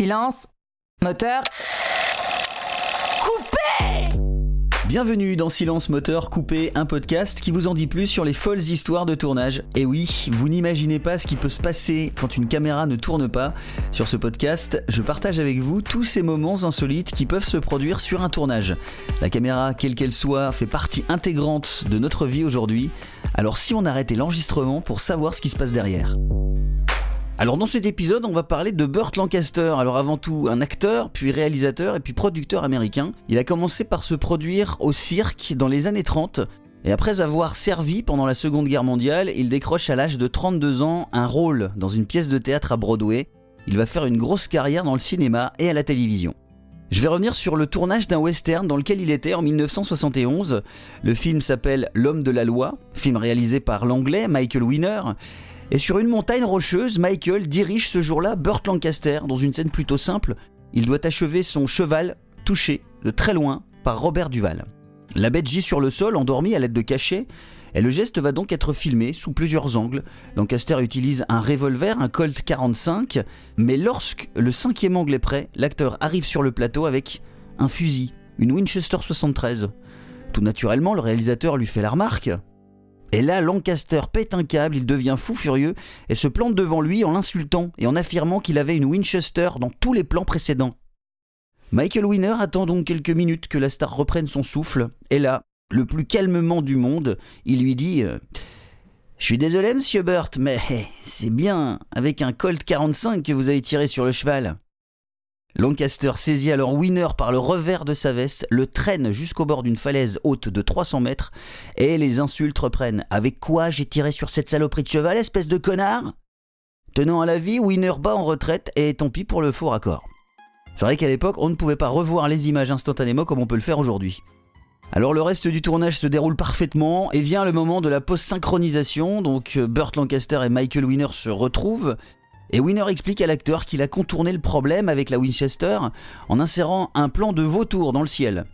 Silence. Moteur. Coupé Bienvenue dans Silence Moteur Coupé, un podcast qui vous en dit plus sur les folles histoires de tournage. Et oui, vous n'imaginez pas ce qui peut se passer quand une caméra ne tourne pas. Sur ce podcast, je partage avec vous tous ces moments insolites qui peuvent se produire sur un tournage. La caméra, quelle qu'elle soit, fait partie intégrante de notre vie aujourd'hui. Alors si on arrêtait l'enregistrement pour savoir ce qui se passe derrière. Alors dans cet épisode, on va parler de Burt Lancaster. Alors avant tout, un acteur, puis réalisateur et puis producteur américain. Il a commencé par se produire au cirque dans les années 30. Et après avoir servi pendant la Seconde Guerre mondiale, il décroche à l'âge de 32 ans un rôle dans une pièce de théâtre à Broadway. Il va faire une grosse carrière dans le cinéma et à la télévision. Je vais revenir sur le tournage d'un western dans lequel il était en 1971. Le film s'appelle L'homme de la loi, film réalisé par l'anglais Michael Winner. Et sur une montagne rocheuse, Michael dirige ce jour-là Burt Lancaster dans une scène plutôt simple. Il doit achever son cheval touché de très loin par Robert Duval. La bête gît sur le sol, endormie à l'aide de cachets, et le geste va donc être filmé sous plusieurs angles. Lancaster utilise un revolver, un Colt 45, mais lorsque le cinquième angle est prêt, l'acteur arrive sur le plateau avec un fusil, une Winchester 73. Tout naturellement, le réalisateur lui fait la remarque. Et là, Lancaster pète un câble, il devient fou furieux et se plante devant lui en l'insultant et en affirmant qu'il avait une Winchester dans tous les plans précédents. Michael Winner attend donc quelques minutes que la star reprenne son souffle, et là, le plus calmement du monde, il lui dit euh, Je suis désolé, monsieur Burt, mais c'est bien avec un Colt 45 que vous avez tiré sur le cheval. Lancaster saisit alors Winner par le revers de sa veste, le traîne jusqu'au bord d'une falaise haute de 300 mètres, et les insultes reprennent. Avec quoi j'ai tiré sur cette saloperie de cheval, espèce de connard? Tenant à la vie, Winner bat en retraite, et tant pis pour le faux raccord. C'est vrai qu'à l'époque, on ne pouvait pas revoir les images instantanément comme on peut le faire aujourd'hui. Alors le reste du tournage se déroule parfaitement et vient le moment de la post-synchronisation, donc Burt Lancaster et Michael Winner se retrouvent, et Winner explique à l'acteur qu'il a contourné le problème avec la Winchester en insérant un plan de vautour dans le ciel.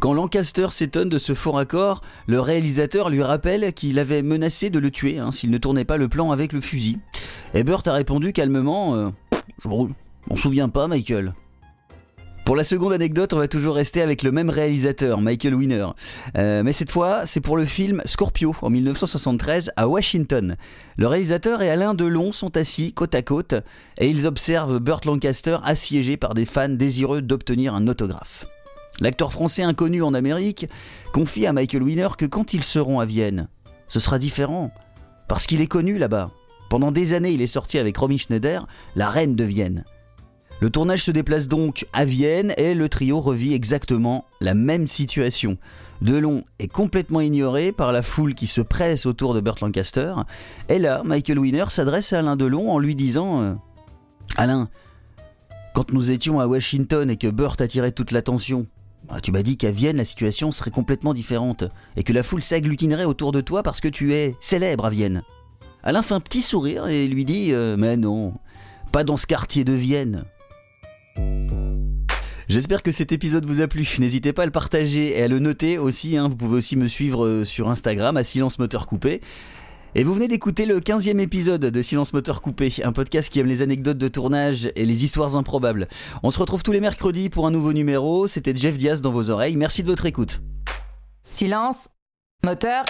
Quand Lancaster s'étonne de ce faux raccord, le réalisateur lui rappelle qu'il avait menacé de le tuer hein, s'il ne tournait pas le plan avec le fusil. Et Burt a répondu calmement euh, Je m'en souviens pas, Michael. Pour la seconde anecdote, on va toujours rester avec le même réalisateur, Michael Winner. Euh, mais cette fois, c'est pour le film Scorpio en 1973 à Washington. Le réalisateur et Alain Delon sont assis côte à côte et ils observent Burt Lancaster assiégé par des fans désireux d'obtenir un autographe. L'acteur français inconnu en Amérique confie à Michael Winner que quand ils seront à Vienne, ce sera différent. Parce qu'il est connu là-bas. Pendant des années, il est sorti avec Romy Schneider, la reine de Vienne. Le tournage se déplace donc à Vienne et le trio revit exactement la même situation. Delon est complètement ignoré par la foule qui se presse autour de Burt Lancaster. Et là, Michael Winner s'adresse à Alain Delon en lui disant euh, Alain, quand nous étions à Washington et que Burt attirait toute l'attention, bah, tu m'as dit qu'à Vienne la situation serait complètement différente et que la foule s'agglutinerait autour de toi parce que tu es célèbre à Vienne. Alain fait un petit sourire et lui dit euh, Mais non, pas dans ce quartier de Vienne. J'espère que cet épisode vous a plu. N'hésitez pas à le partager et à le noter aussi. Hein. Vous pouvez aussi me suivre euh, sur Instagram à Silence Moteur Coupé. Et vous venez d'écouter le 15e épisode de Silence Moteur Coupé, un podcast qui aime les anecdotes de tournage et les histoires improbables. On se retrouve tous les mercredis pour un nouveau numéro. C'était Jeff Diaz dans vos oreilles. Merci de votre écoute. Silence. Moteur.